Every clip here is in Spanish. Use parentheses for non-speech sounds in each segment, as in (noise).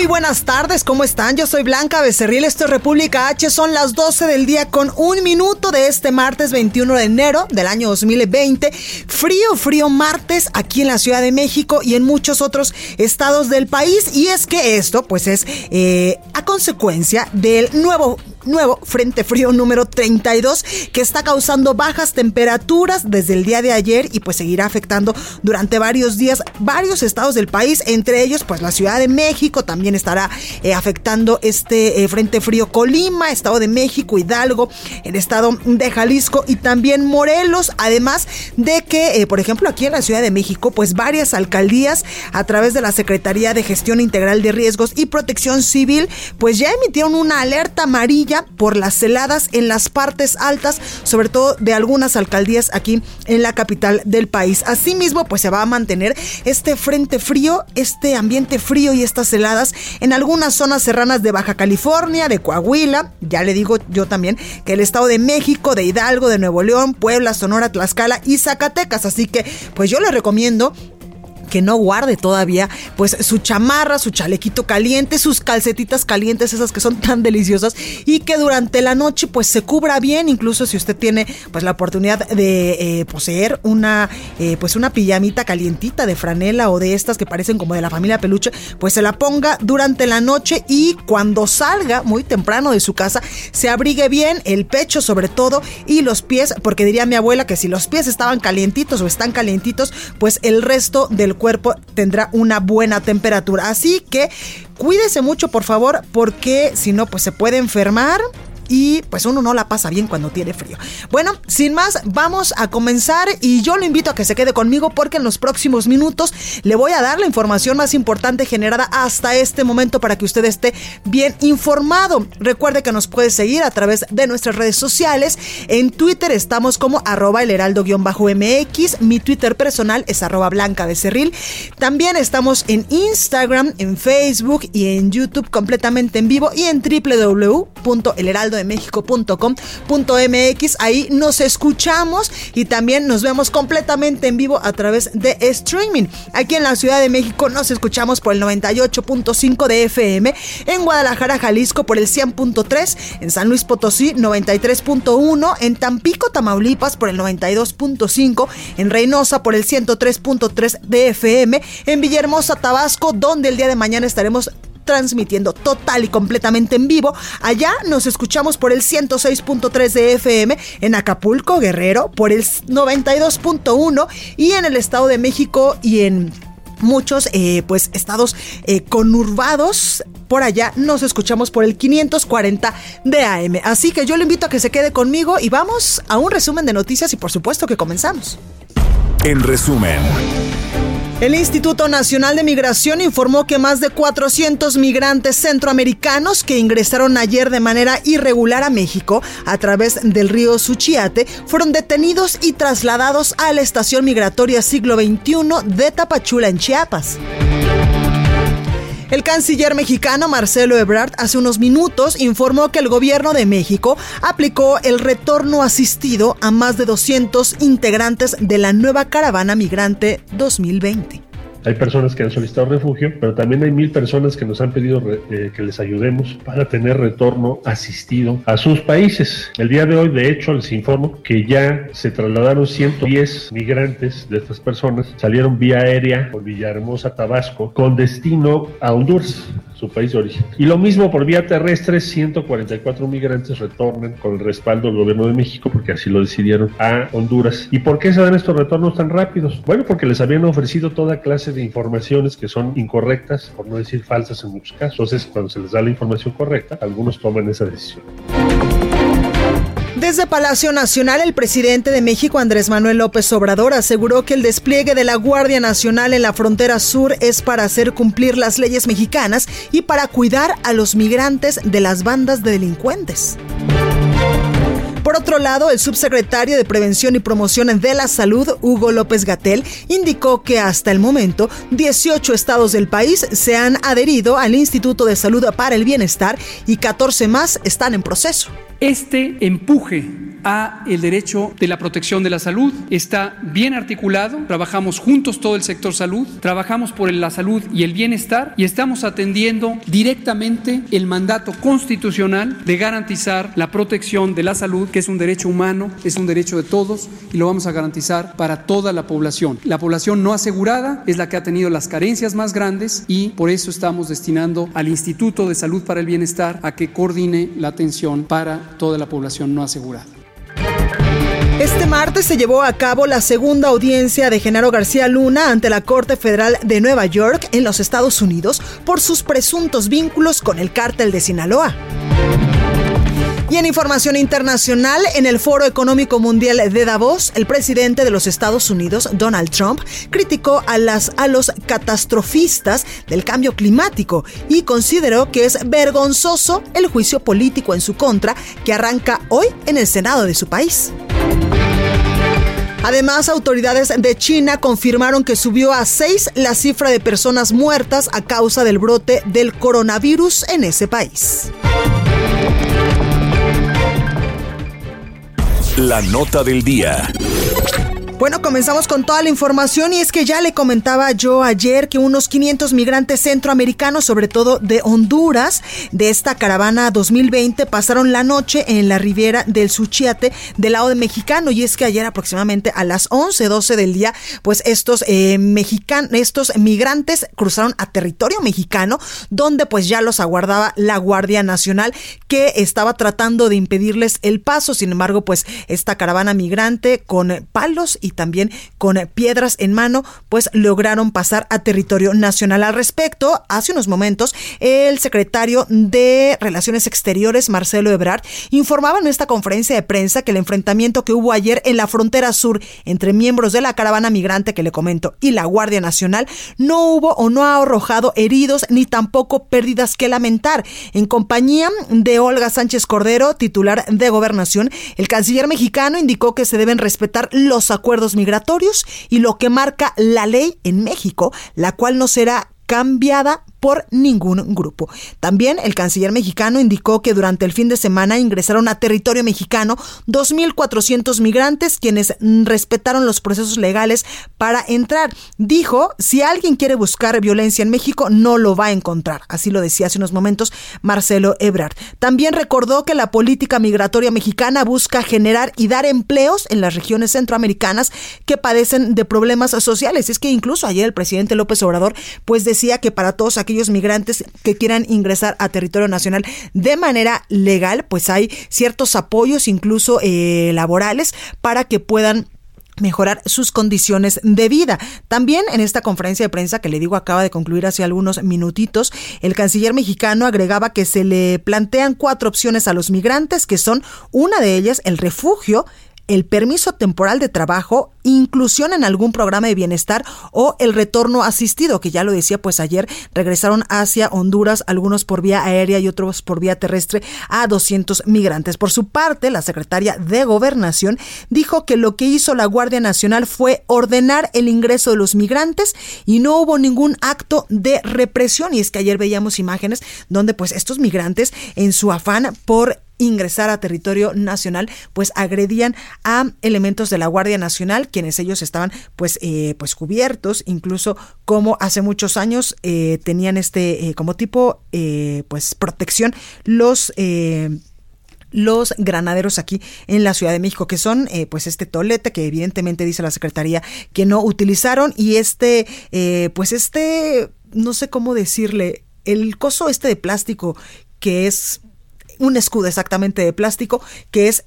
Muy buenas tardes, ¿cómo están? Yo soy Blanca Becerril, esto es República H, son las 12 del día con un minuto de este martes 21 de enero del año 2020. Frío, frío martes aquí en la Ciudad de México y en muchos otros estados del país. Y es que esto, pues es eh, a consecuencia del nuevo nuevo Frente Frío número 32 que está causando bajas temperaturas desde el día de ayer y pues seguirá afectando durante varios días varios estados del país, entre ellos pues la Ciudad de México también estará eh, afectando este eh, Frente Frío. Colima, Estado de México, Hidalgo, el estado de Jalisco y también Morelos, además de que eh, por ejemplo aquí en la Ciudad de México pues varias alcaldías a través de la Secretaría de Gestión Integral de Riesgos y Protección Civil pues ya emitieron una alerta amarilla por las heladas en las partes altas, sobre todo de algunas alcaldías aquí en la capital del país. Asimismo, pues se va a mantener este frente frío, este ambiente frío y estas heladas en algunas zonas serranas de Baja California, de Coahuila, ya le digo yo también que el Estado de México, de Hidalgo, de Nuevo León, Puebla, Sonora, Tlaxcala y Zacatecas. Así que, pues yo les recomiendo que no guarde todavía pues su chamarra, su chalequito caliente, sus calcetitas calientes, esas que son tan deliciosas y que durante la noche pues se cubra bien, incluso si usted tiene pues la oportunidad de eh, poseer una eh, pues una pijamita calientita de franela o de estas que parecen como de la familia peluche, pues se la ponga durante la noche y cuando salga muy temprano de su casa se abrigue bien el pecho sobre todo y los pies, porque diría mi abuela que si los pies estaban calientitos o están calientitos, pues el resto del cuerpo tendrá una buena temperatura. Así que cuídese mucho, por favor, porque si no, pues se puede enfermar y pues uno no la pasa bien cuando tiene frío. Bueno, sin más, vamos a comenzar y yo lo invito a que se quede conmigo porque en los próximos minutos le voy a dar la información más importante generada hasta este momento para que usted esté bien informado. Recuerde que nos puede seguir a través de nuestras redes sociales. En Twitter estamos como arroba el heraldo-mx. Mi Twitter personal es arroba blanca becerril. También estamos en Instagram, en Facebook y en YouTube completamente en vivo y en www.elheraldo de México.com.mx. Ahí nos escuchamos y también nos vemos completamente en vivo a través de streaming. Aquí en la Ciudad de México nos escuchamos por el 98.5 de FM, en Guadalajara, Jalisco por el 100.3, en San Luis Potosí 93.1, en Tampico, Tamaulipas por el 92.5, en Reynosa por el 103.3 de FM, en Villahermosa, Tabasco, donde el día de mañana estaremos transmitiendo total y completamente en vivo. Allá nos escuchamos por el 106.3 de FM, en Acapulco, Guerrero, por el 92.1 y en el Estado de México y en muchos eh, pues estados eh, conurbados por allá nos escuchamos por el 540 de AM. Así que yo le invito a que se quede conmigo y vamos a un resumen de noticias y por supuesto que comenzamos. En resumen. El Instituto Nacional de Migración informó que más de 400 migrantes centroamericanos que ingresaron ayer de manera irregular a México a través del río Suchiate fueron detenidos y trasladados a la estación migratoria siglo XXI de Tapachula en Chiapas. El canciller mexicano Marcelo Ebrard hace unos minutos informó que el gobierno de México aplicó el retorno asistido a más de 200 integrantes de la nueva caravana migrante 2020. Hay personas que han solicitado refugio, pero también hay mil personas que nos han pedido eh, que les ayudemos para tener retorno asistido a sus países. El día de hoy, de hecho, les informo que ya se trasladaron 110 migrantes de estas personas, salieron vía aérea por Villahermosa, Tabasco, con destino a Honduras su país de origen. Y lo mismo por vía terrestre, 144 migrantes retornan con el respaldo del gobierno de México, porque así lo decidieron, a Honduras. ¿Y por qué se dan estos retornos tan rápidos? Bueno, porque les habían ofrecido toda clase de informaciones que son incorrectas, por no decir falsas en muchos casos. Entonces, cuando se les da la información correcta, algunos toman esa decisión. Desde Palacio Nacional, el presidente de México, Andrés Manuel López Obrador, aseguró que el despliegue de la Guardia Nacional en la frontera sur es para hacer cumplir las leyes mexicanas y para cuidar a los migrantes de las bandas de delincuentes. Por otro lado, el subsecretario de Prevención y Promoción de la Salud, Hugo López Gatel, indicó que hasta el momento 18 estados del país se han adherido al Instituto de Salud para el Bienestar y 14 más están en proceso. Este empuje a el derecho de la protección de la salud está bien articulado, trabajamos juntos todo el sector salud, trabajamos por la salud y el bienestar y estamos atendiendo directamente el mandato constitucional de garantizar la protección de la salud, que es un derecho humano, es un derecho de todos y lo vamos a garantizar para toda la población. La población no asegurada es la que ha tenido las carencias más grandes y por eso estamos destinando al Instituto de Salud para el Bienestar a que coordine la atención para toda la población no asegurada. Este martes se llevó a cabo la segunda audiencia de Genaro García Luna ante la Corte Federal de Nueva York en los Estados Unidos por sus presuntos vínculos con el cártel de Sinaloa. En información internacional, en el Foro Económico Mundial de Davos, el presidente de los Estados Unidos, Donald Trump, criticó a, las, a los catastrofistas del cambio climático y consideró que es vergonzoso el juicio político en su contra que arranca hoy en el Senado de su país. Además, autoridades de China confirmaron que subió a seis la cifra de personas muertas a causa del brote del coronavirus en ese país. La nota del día. Bueno, comenzamos con toda la información y es que ya le comentaba yo ayer que unos 500 migrantes centroamericanos, sobre todo de Honduras, de esta caravana 2020, pasaron la noche en la ribera del Suchiate del lado de mexicano y es que ayer aproximadamente a las 11, 12 del día, pues estos eh, estos migrantes cruzaron a territorio mexicano donde pues ya los aguardaba la Guardia Nacional que estaba tratando de impedirles el paso. Sin embargo, pues esta caravana migrante con palos y también con piedras en mano, pues lograron pasar a territorio nacional. Al respecto, hace unos momentos, el secretario de Relaciones Exteriores, Marcelo Ebrard, informaba en esta conferencia de prensa que el enfrentamiento que hubo ayer en la frontera sur entre miembros de la caravana migrante que le comento y la Guardia Nacional no hubo o no ha arrojado heridos ni tampoco pérdidas que lamentar. En compañía de Olga Sánchez Cordero, titular de Gobernación, el canciller mexicano indicó que se deben respetar los acuerdos migratorios y lo que marca la ley en México, la cual no será cambiada por ningún grupo. También el canciller mexicano indicó que durante el fin de semana ingresaron a territorio mexicano 2.400 migrantes quienes respetaron los procesos legales para entrar. Dijo, si alguien quiere buscar violencia en México, no lo va a encontrar. Así lo decía hace unos momentos Marcelo Ebrard. También recordó que la política migratoria mexicana busca generar y dar empleos en las regiones centroamericanas que padecen de problemas sociales. Es que incluso ayer el presidente López Obrador pues decía que para todos aquellos aquellos migrantes que quieran ingresar a territorio nacional de manera legal, pues hay ciertos apoyos, incluso eh, laborales, para que puedan mejorar sus condiciones de vida. También en esta conferencia de prensa que le digo acaba de concluir hace algunos minutitos, el canciller mexicano agregaba que se le plantean cuatro opciones a los migrantes, que son una de ellas el refugio, el permiso temporal de trabajo, inclusión en algún programa de bienestar o el retorno asistido, que ya lo decía, pues ayer regresaron hacia Honduras, algunos por vía aérea y otros por vía terrestre, a 200 migrantes. Por su parte, la secretaria de Gobernación dijo que lo que hizo la Guardia Nacional fue ordenar el ingreso de los migrantes y no hubo ningún acto de represión. Y es que ayer veíamos imágenes donde pues estos migrantes en su afán por ingresar a territorio nacional, pues agredían a elementos de la Guardia Nacional, quienes ellos estaban pues, eh, pues cubiertos, incluso como hace muchos años eh, tenían este eh, como tipo pues protección los los granaderos aquí en la Ciudad de México, que son eh, pues este tolete que evidentemente dice la Secretaría que no utilizaron. Y este, eh, pues este, no sé cómo decirle, el coso este de plástico que es un escudo exactamente de plástico que es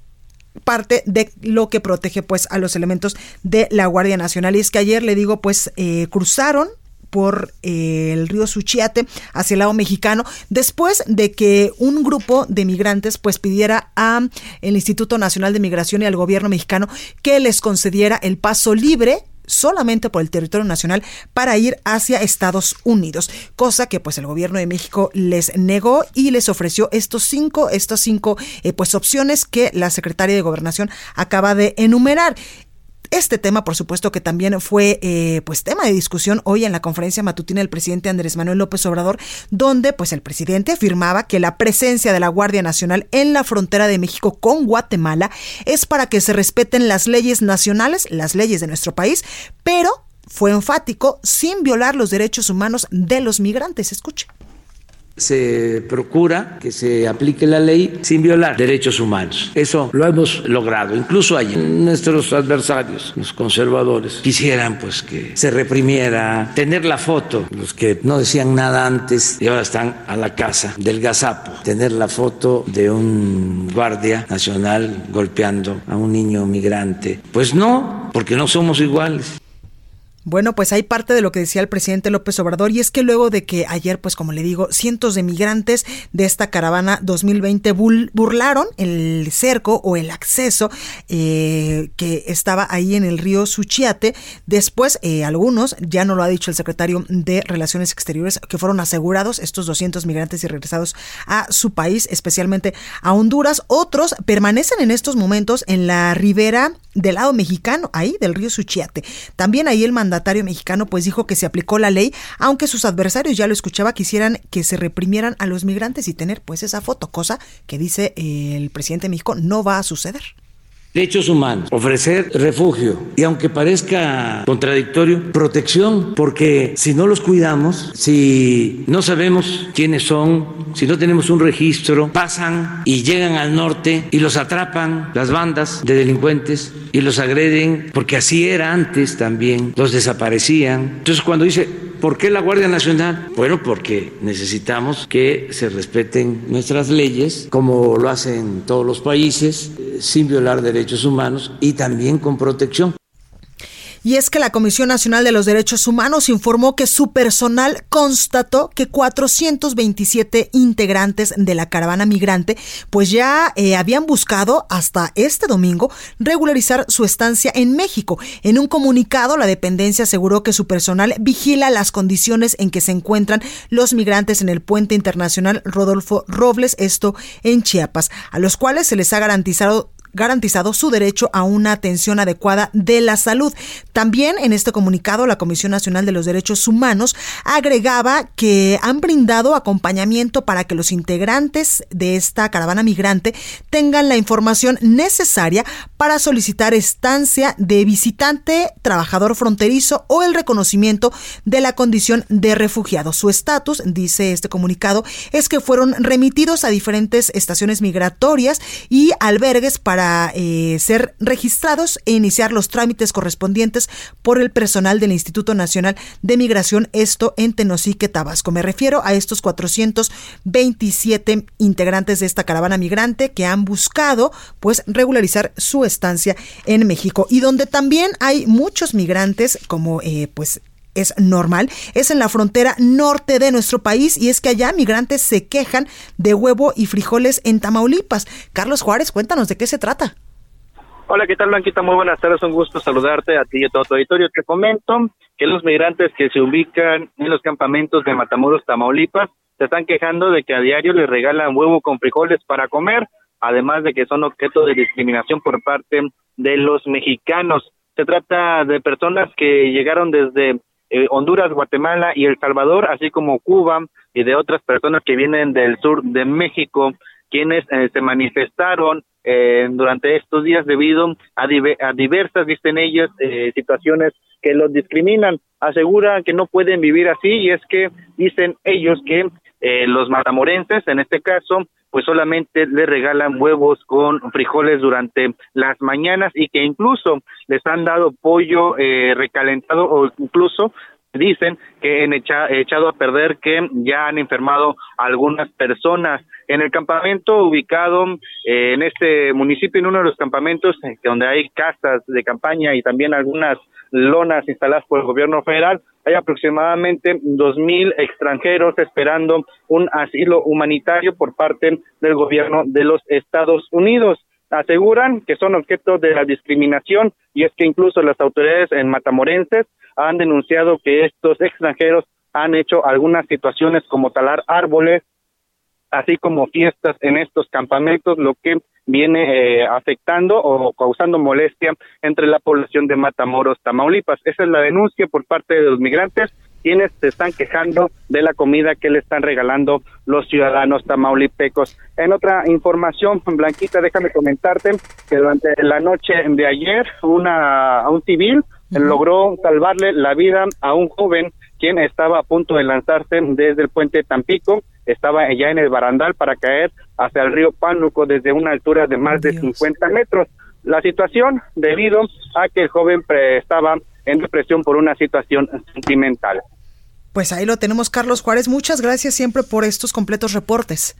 parte de lo que protege pues a los elementos de la Guardia Nacional. Y es que ayer le digo pues eh, cruzaron por eh, el río Suchiate hacia el lado mexicano, después de que un grupo de migrantes pues pidiera a el Instituto Nacional de Migración y al gobierno mexicano que les concediera el paso libre solamente por el territorio nacional para ir hacia Estados Unidos, cosa que pues el gobierno de México les negó y les ofreció estos cinco, estas cinco eh, pues opciones que la secretaria de Gobernación acaba de enumerar. Este tema, por supuesto, que también fue eh, pues tema de discusión hoy en la conferencia matutina del presidente Andrés Manuel López Obrador, donde pues el presidente afirmaba que la presencia de la Guardia Nacional en la frontera de México con Guatemala es para que se respeten las leyes nacionales, las leyes de nuestro país, pero fue enfático sin violar los derechos humanos de los migrantes. Escuche se procura que se aplique la ley sin violar derechos humanos. Eso lo hemos logrado. Incluso hay nuestros adversarios, los conservadores, quisieran pues que se reprimiera, tener la foto, los que no decían nada antes y ahora están a la casa del gazapo, tener la foto de un guardia nacional golpeando a un niño migrante. Pues no, porque no somos iguales. Bueno, pues hay parte de lo que decía el presidente López Obrador y es que luego de que ayer, pues como le digo, cientos de migrantes de esta caravana 2020 burlaron el cerco o el acceso eh, que estaba ahí en el río Suchiate, después eh, algunos, ya no lo ha dicho el secretario de Relaciones Exteriores, que fueron asegurados estos 200 migrantes y regresados a su país, especialmente a Honduras, otros permanecen en estos momentos en la ribera del lado mexicano, ahí del río Suchiate. También ahí el mandatario mexicano pues dijo que se aplicó la ley, aunque sus adversarios ya lo escuchaba quisieran que se reprimieran a los migrantes y tener pues esa foto, cosa que dice el presidente de México no va a suceder. Derechos humanos, ofrecer refugio y aunque parezca contradictorio, protección, porque si no los cuidamos, si no sabemos quiénes son, si no tenemos un registro, pasan y llegan al norte y los atrapan las bandas de delincuentes y los agreden, porque así era antes también, los desaparecían. Entonces cuando dice, ¿Por qué la Guardia Nacional? Bueno, porque necesitamos que se respeten nuestras leyes, como lo hacen todos los países, eh, sin violar derechos humanos y también con protección. Y es que la Comisión Nacional de los Derechos Humanos informó que su personal constató que 427 integrantes de la caravana migrante pues ya eh, habían buscado hasta este domingo regularizar su estancia en México. En un comunicado, la dependencia aseguró que su personal vigila las condiciones en que se encuentran los migrantes en el puente internacional Rodolfo Robles, esto en Chiapas, a los cuales se les ha garantizado garantizado su derecho a una atención adecuada de la salud. También en este comunicado, la Comisión Nacional de los Derechos Humanos agregaba que han brindado acompañamiento para que los integrantes de esta caravana migrante tengan la información necesaria para solicitar estancia de visitante, trabajador fronterizo o el reconocimiento de la condición de refugiado. Su estatus, dice este comunicado, es que fueron remitidos a diferentes estaciones migratorias y albergues para eh, ser registrados e iniciar los trámites correspondientes por el personal del Instituto Nacional de Migración, esto en Tenosique, Tabasco. Me refiero a estos 427 integrantes de esta caravana migrante que han buscado pues regularizar su estancia en México y donde también hay muchos migrantes como eh, pues es normal, es en la frontera norte de nuestro país y es que allá migrantes se quejan de huevo y frijoles en Tamaulipas. Carlos Juárez, cuéntanos de qué se trata. Hola, ¿qué tal Blanquita? Muy buenas tardes, un gusto saludarte a ti y a todo tu auditorio. Te comento que los migrantes que se ubican en los campamentos de Matamoros, Tamaulipas, se están quejando de que a diario les regalan huevo con frijoles para comer, además de que son objeto de discriminación por parte de los mexicanos. Se trata de personas que llegaron desde eh, Honduras, Guatemala y El Salvador, así como Cuba y de otras personas que vienen del sur de México, quienes eh, se manifestaron eh, durante estos días debido a, a diversas, dicen ellos, eh, situaciones que los discriminan. Aseguran que no pueden vivir así y es que dicen ellos que eh, los matamorenses, en este caso, pues solamente le regalan huevos con frijoles durante las mañanas y que incluso les han dado pollo eh, recalentado o incluso dicen que han echado a perder que ya han enfermado algunas personas. En el campamento ubicado eh, en este municipio en uno de los campamentos donde hay casas de campaña y también algunas lonas instaladas por el gobierno federal. Hay aproximadamente dos mil extranjeros esperando un asilo humanitario por parte del gobierno de los Estados Unidos. Aseguran que son objeto de la discriminación y es que incluso las autoridades en Matamorenses han denunciado que estos extranjeros han hecho algunas situaciones como talar árboles, así como fiestas en estos campamentos, lo que viene eh, afectando o causando molestia entre la población de Matamoros, Tamaulipas. Esa es la denuncia por parte de los migrantes quienes se están quejando de la comida que le están regalando los ciudadanos tamaulipecos. En otra información, Blanquita, déjame comentarte que durante la noche de ayer una un civil logró salvarle la vida a un joven quien estaba a punto de lanzarse desde el puente Tampico, estaba ya en el barandal para caer hacia el río Pánuco desde una altura de más de 50 metros. La situación debido a que el joven estaba en depresión por una situación sentimental. Pues ahí lo tenemos, Carlos Juárez. Muchas gracias siempre por estos completos reportes.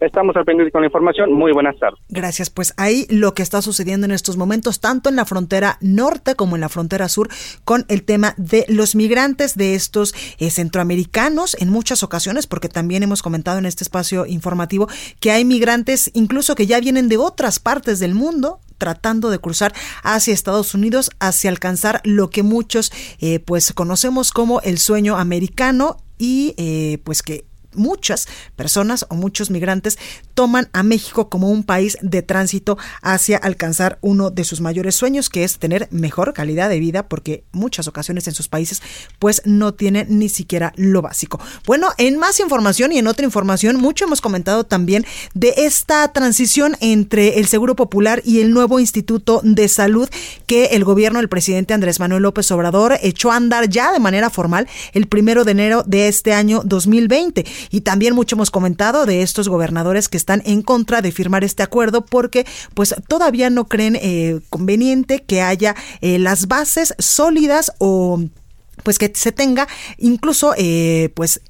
Estamos al pendiente con la información. Muy buenas tardes. Gracias. Pues ahí lo que está sucediendo en estos momentos, tanto en la frontera norte como en la frontera sur, con el tema de los migrantes de estos eh, centroamericanos en muchas ocasiones, porque también hemos comentado en este espacio informativo que hay migrantes incluso que ya vienen de otras partes del mundo tratando de cruzar hacia Estados Unidos, hacia alcanzar lo que muchos eh, pues conocemos como el sueño americano y eh, pues que muchas personas o muchos migrantes toman a México como un país de tránsito hacia alcanzar uno de sus mayores sueños, que es tener mejor calidad de vida, porque muchas ocasiones en sus países pues no tienen ni siquiera lo básico. Bueno, en más información y en otra información, mucho hemos comentado también de esta transición entre el Seguro Popular y el nuevo Instituto de Salud que el gobierno del presidente Andrés Manuel López Obrador echó a andar ya de manera formal el primero de enero de este año 2020. Y también mucho hemos comentado de estos gobernadores que están en contra de firmar este acuerdo porque pues todavía no creen eh, conveniente que haya eh, las bases sólidas o pues que se tenga incluso eh, pues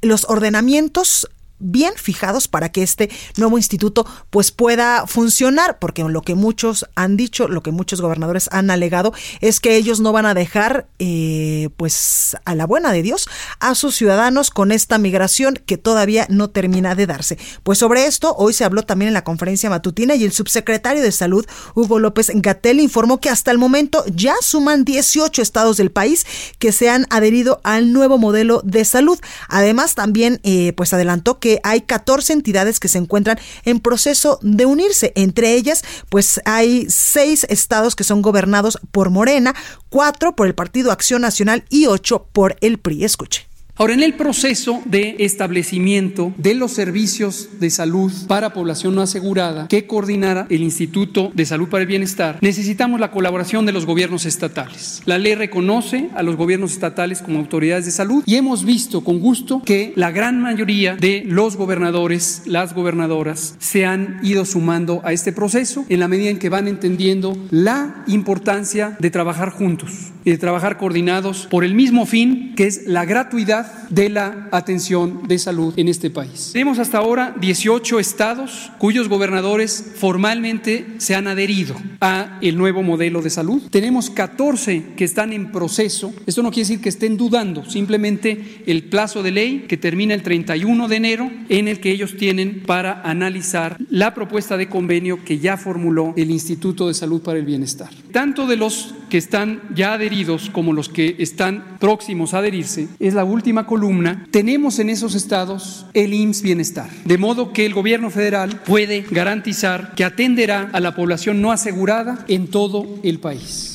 los ordenamientos bien fijados para que este nuevo instituto pues pueda funcionar, porque lo que muchos han dicho, lo que muchos gobernadores han alegado es que ellos no van a dejar eh, pues a la buena de Dios a sus ciudadanos con esta migración que todavía no termina de darse. Pues sobre esto hoy se habló también en la conferencia matutina y el subsecretario de Salud Hugo López Gatel informó que hasta el momento ya suman 18 estados del país que se han adherido al nuevo modelo de salud. Además también eh, pues adelantó que hay 14 entidades que se encuentran en proceso de unirse. Entre ellas, pues hay seis estados que son gobernados por Morena, cuatro por el Partido Acción Nacional y ocho por el PRI. Escuche. Ahora, en el proceso de establecimiento de los servicios de salud para población no asegurada que coordinara el Instituto de Salud para el Bienestar, necesitamos la colaboración de los gobiernos estatales. La ley reconoce a los gobiernos estatales como autoridades de salud y hemos visto con gusto que la gran mayoría de los gobernadores, las gobernadoras, se han ido sumando a este proceso en la medida en que van entendiendo la importancia de trabajar juntos y de trabajar coordinados por el mismo fin que es la gratuidad de la atención de salud en este país. Tenemos hasta ahora 18 estados cuyos gobernadores formalmente se han adherido a el nuevo modelo de salud. Tenemos 14 que están en proceso. Esto no quiere decir que estén dudando, simplemente el plazo de ley que termina el 31 de enero en el que ellos tienen para analizar la propuesta de convenio que ya formuló el Instituto de Salud para el Bienestar. Tanto de los que están ya adheridos como los que están próximos a adherirse es la última columna, tenemos en esos estados el IMSS Bienestar, de modo que el gobierno federal puede garantizar que atenderá a la población no asegurada en todo el país.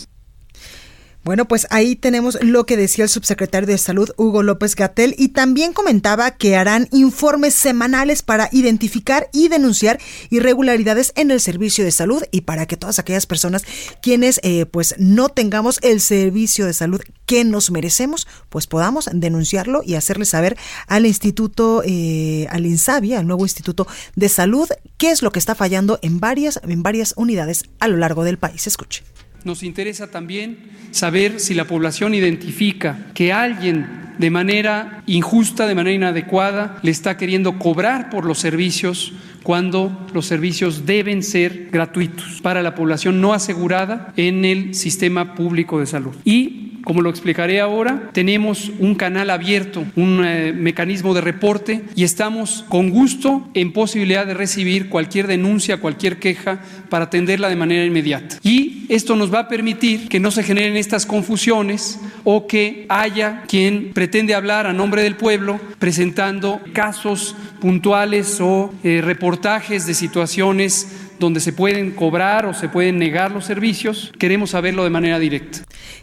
Bueno, pues ahí tenemos lo que decía el subsecretario de Salud, Hugo López Gatel, y también comentaba que harán informes semanales para identificar y denunciar irregularidades en el servicio de salud y para que todas aquellas personas quienes eh, pues no tengamos el servicio de salud que nos merecemos, pues podamos denunciarlo y hacerle saber al Instituto, eh, al INSABI, al nuevo Instituto de Salud, qué es lo que está fallando en varias, en varias unidades a lo largo del país. Escuche. Nos interesa también saber si la población identifica que alguien de manera injusta, de manera inadecuada, le está queriendo cobrar por los servicios cuando los servicios deben ser gratuitos para la población no asegurada en el sistema público de salud. Y como lo explicaré ahora, tenemos un canal abierto, un eh, mecanismo de reporte y estamos con gusto en posibilidad de recibir cualquier denuncia, cualquier queja para atenderla de manera inmediata. Y esto nos va a permitir que no se generen estas confusiones o que haya quien pretende hablar a nombre del pueblo presentando casos puntuales o eh, reportajes de situaciones donde se pueden cobrar o se pueden negar los servicios, queremos saberlo de manera directa.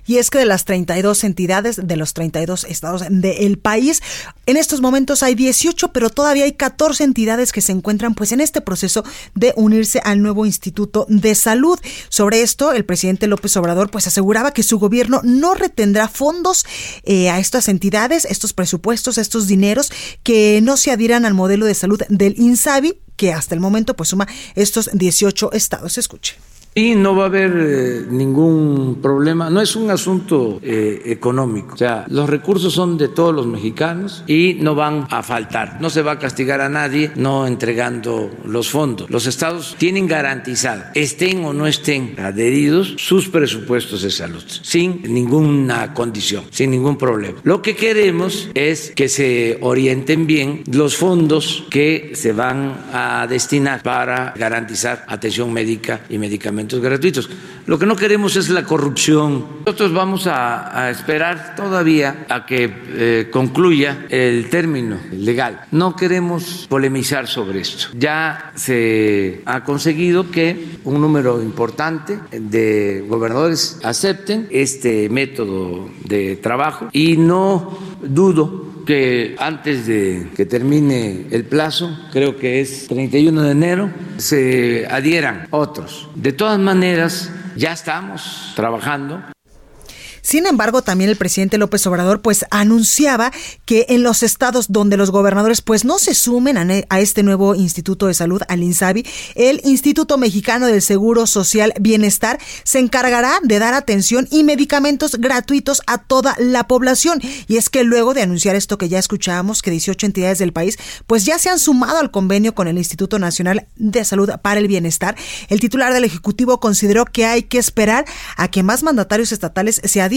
Y es que de las 32 entidades de los 32 estados del país, en estos momentos hay 18, pero todavía hay 14 entidades que se encuentran pues en este proceso de unirse al nuevo Instituto de Salud. Sobre esto, el presidente López Obrador pues aseguraba que su gobierno no retendrá fondos eh, a estas entidades, estos presupuestos, estos dineros que no se adhieran al modelo de salud del INSABI que hasta el momento pues suma estos 18 estados. Escuche. Y no va a haber eh, ningún problema. No es un asunto eh, económico. O sea, los recursos son de todos los mexicanos y no van a faltar. No se va a castigar a nadie no entregando los fondos. Los estados tienen garantizado, estén o no estén adheridos, sus presupuestos de salud, sin ninguna condición, sin ningún problema. Lo que queremos es que se orienten bien los fondos que se van a destinar para garantizar atención médica y medicamentos gratuitos. Lo que no queremos es la corrupción. Nosotros vamos a, esperar todavía a que eh, concluya el término legal. No queremos polemizar sobre esto. Ya se ha conseguido que un número importante de gobernadores acepten este método de trabajo y no dudo que antes de que termine el plazo, creo que es 31 de enero, se adhieran otros. De todas maneras, ya estamos trabajando sin embargo, también el presidente López Obrador pues anunciaba que en los estados donde los gobernadores pues no se sumen a, este nuevo Instituto de Salud, al INSABI, el Instituto Mexicano del Seguro Social Bienestar se encargará de dar atención y medicamentos gratuitos a toda la población. Y es que luego de anunciar esto que ya escuchábamos, que 18 entidades del país pues ya se han sumado al convenio con el Instituto Nacional de Salud para el Bienestar, el titular del Ejecutivo consideró que hay que esperar a que más mandatarios estatales se adhieran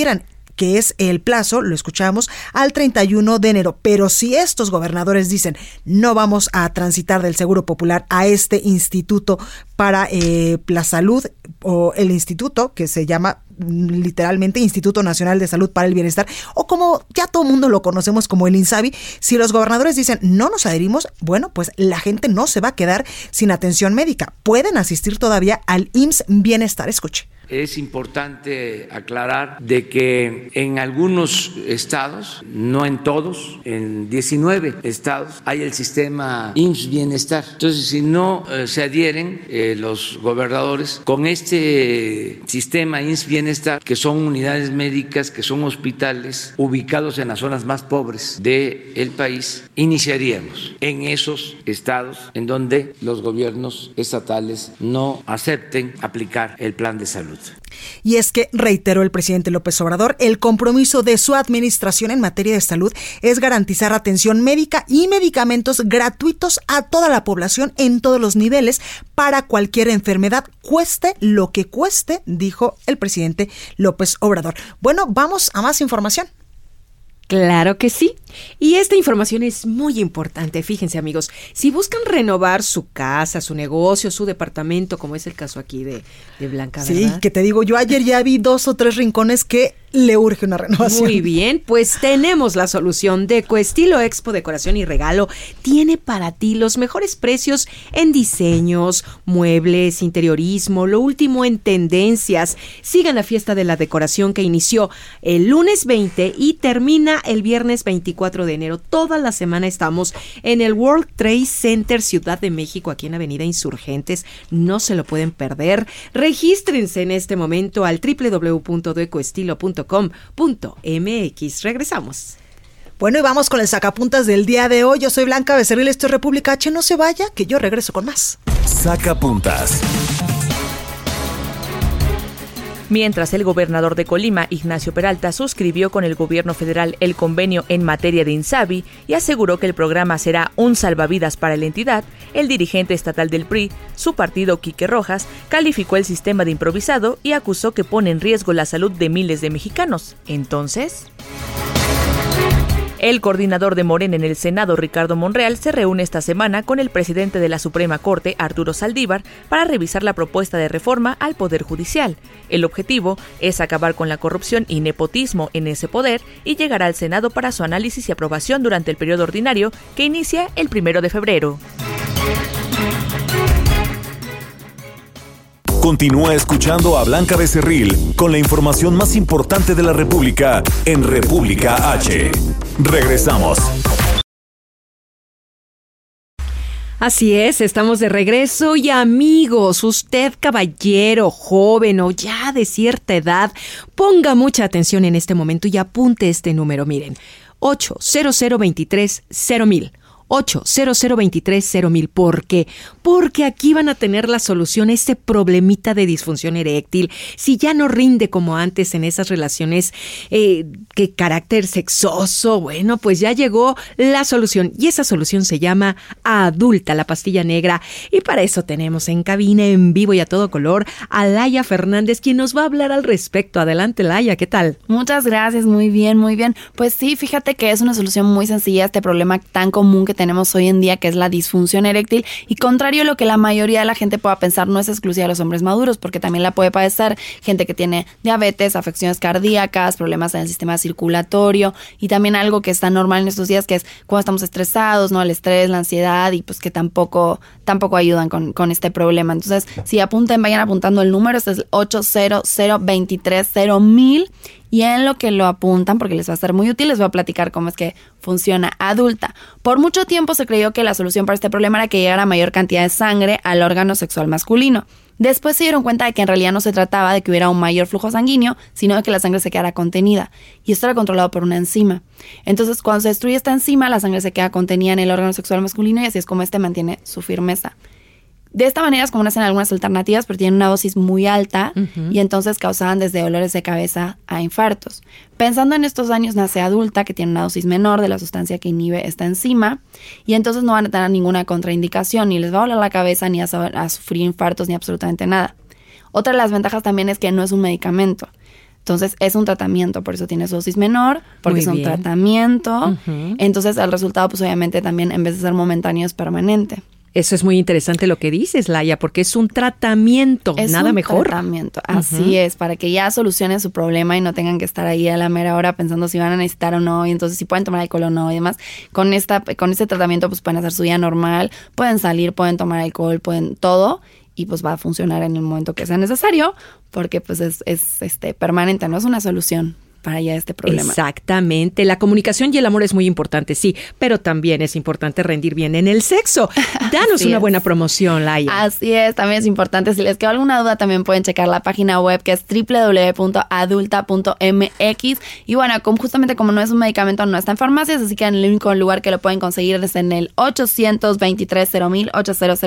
que es el plazo, lo escuchamos, al 31 de enero. Pero si estos gobernadores dicen no vamos a transitar del Seguro Popular a este instituto para eh, la salud o el instituto que se llama literalmente Instituto Nacional de Salud para el Bienestar o como ya todo el mundo lo conocemos como el INSABI, si los gobernadores dicen no nos adherimos, bueno, pues la gente no se va a quedar sin atención médica. Pueden asistir todavía al IMSS Bienestar. Escuche. Es importante aclarar de que en algunos estados, no en todos, en 19 estados, hay el sistema IMSS Bienestar. Entonces, si no eh, se adhieren eh, los gobernadores con este sistema IMSS Bienestar, que son unidades médicas, que son hospitales ubicados en las zonas más pobres del país, iniciaríamos en esos estados en donde los gobiernos estatales no acepten aplicar el plan de salud. Y es que, reiteró el presidente López Obrador, el compromiso de su administración en materia de salud es garantizar atención médica y medicamentos gratuitos a toda la población en todos los niveles para cualquier enfermedad, cueste lo que cueste, dijo el presidente López Obrador. Bueno, vamos a más información. Claro que sí. Y esta información es muy importante. Fíjense amigos, si buscan renovar su casa, su negocio, su departamento, como es el caso aquí de, Blanca. Sí, que te digo, yo ayer ya vi dos o tres rincones que le urge una renovación. Muy bien, pues tenemos la solución. Deco Estilo Expo Decoración y Regalo tiene para ti los mejores precios en diseños, muebles, interiorismo, lo último en tendencias. Sigan la fiesta de la decoración que inició el lunes 20 y termina el viernes 24 de enero. Toda la semana estamos en el World Trade Center Ciudad de México, aquí en Avenida Insurgentes. No se lo pueden perder. Regístrense en este momento al www.decoestilo.com .mx. Regresamos. Bueno, y vamos con el sacapuntas del día de hoy. Yo soy Blanca Becerril, esto es República H. No se vaya, que yo regreso con más. Sacapuntas. Mientras el gobernador de Colima, Ignacio Peralta, suscribió con el gobierno federal el convenio en materia de INSABI y aseguró que el programa será un salvavidas para la entidad, el dirigente estatal del PRI, su partido Quique Rojas, calificó el sistema de improvisado y acusó que pone en riesgo la salud de miles de mexicanos. Entonces... El coordinador de Morena en el Senado, Ricardo Monreal, se reúne esta semana con el presidente de la Suprema Corte, Arturo Saldívar, para revisar la propuesta de reforma al Poder Judicial. El objetivo es acabar con la corrupción y nepotismo en ese poder y llegar al Senado para su análisis y aprobación durante el periodo ordinario que inicia el primero de febrero. Continúa escuchando a Blanca Becerril con la información más importante de la República en República H. Regresamos. Así es, estamos de regreso y amigos, usted caballero, joven o ya de cierta edad, ponga mucha atención en este momento y apunte este número, miren, 80023 0000. 800230000 ¿Por qué? Porque aquí van a tener la solución a este problemita de disfunción eréctil. Si ya no rinde como antes en esas relaciones eh, que carácter sexoso, bueno, pues ya llegó la solución. Y esa solución se llama Adulta, la pastilla negra. Y para eso tenemos en cabina, en vivo y a todo color, a Laia Fernández, quien nos va a hablar al respecto. Adelante, Laia, ¿qué tal? Muchas gracias, muy bien, muy bien. Pues sí, fíjate que es una solución muy sencilla a este problema tan común que tenemos hoy en día, que es la disfunción eréctil. Y contrario a lo que la mayoría de la gente pueda pensar, no es exclusiva de los hombres maduros, porque también la puede padecer gente que tiene diabetes, afecciones cardíacas, problemas en el sistema circulatorio y también algo que está normal en estos días, que es cuando estamos estresados, ¿no? El estrés, la ansiedad y pues que tampoco, tampoco ayudan con, con este problema. Entonces, si apunten, vayan apuntando el número, este es el 800 23 mil y en lo que lo apuntan, porque les va a ser muy útil, les voy a platicar cómo es que funciona adulta. Por mucho tiempo se creyó que la solución para este problema era que llegara mayor cantidad de sangre al órgano sexual masculino. Después se dieron cuenta de que en realidad no se trataba de que hubiera un mayor flujo sanguíneo, sino de que la sangre se quedara contenida. Y esto era controlado por una enzima. Entonces, cuando se destruye esta enzima, la sangre se queda contenida en el órgano sexual masculino y así es como este mantiene su firmeza. De esta manera es como nacen algunas alternativas, pero tienen una dosis muy alta y entonces causaban desde dolores de cabeza a infartos. Pensando en estos años, nace adulta que tiene una dosis menor de la sustancia que inhibe esta enzima y entonces no van a tener ninguna contraindicación, ni les va a doler la cabeza, ni a, sufrir infartos, ni absolutamente nada. Otra de las ventajas también es que no es un medicamento. Entonces es un tratamiento, por eso tiene su dosis menor, porque es un tratamiento. Entonces el resultado, pues obviamente también en vez de ser momentáneo, es permanente. Eso es muy interesante lo que dices, Laia, porque es un tratamiento, es nada un mejor. Tratamiento, así es, para que ya solucionen su problema y no tengan que estar ahí a la mera hora pensando si van a necesitar o no, y entonces si pueden tomar alcohol o no y demás. Con esta, con este tratamiento, pues pueden hacer su vida normal, pueden salir, pueden tomar alcohol, pueden todo, y pues va a funcionar en el momento que sea necesario, porque pues es, es este permanente, no es una solución para ya este problema. Exactamente. La comunicación y el amor es muy importante, sí, pero también es importante rendir bien en el sexo. (laughs) Danos una buena promoción, Laia. Así es, también es importante. Si les quedó alguna duda, también pueden checar la página web que es www.adulta.mx. Y bueno, como, justamente como no es un medicamento, no está en farmacias, así que en el único lugar que lo pueden conseguir es en el 823 mil 800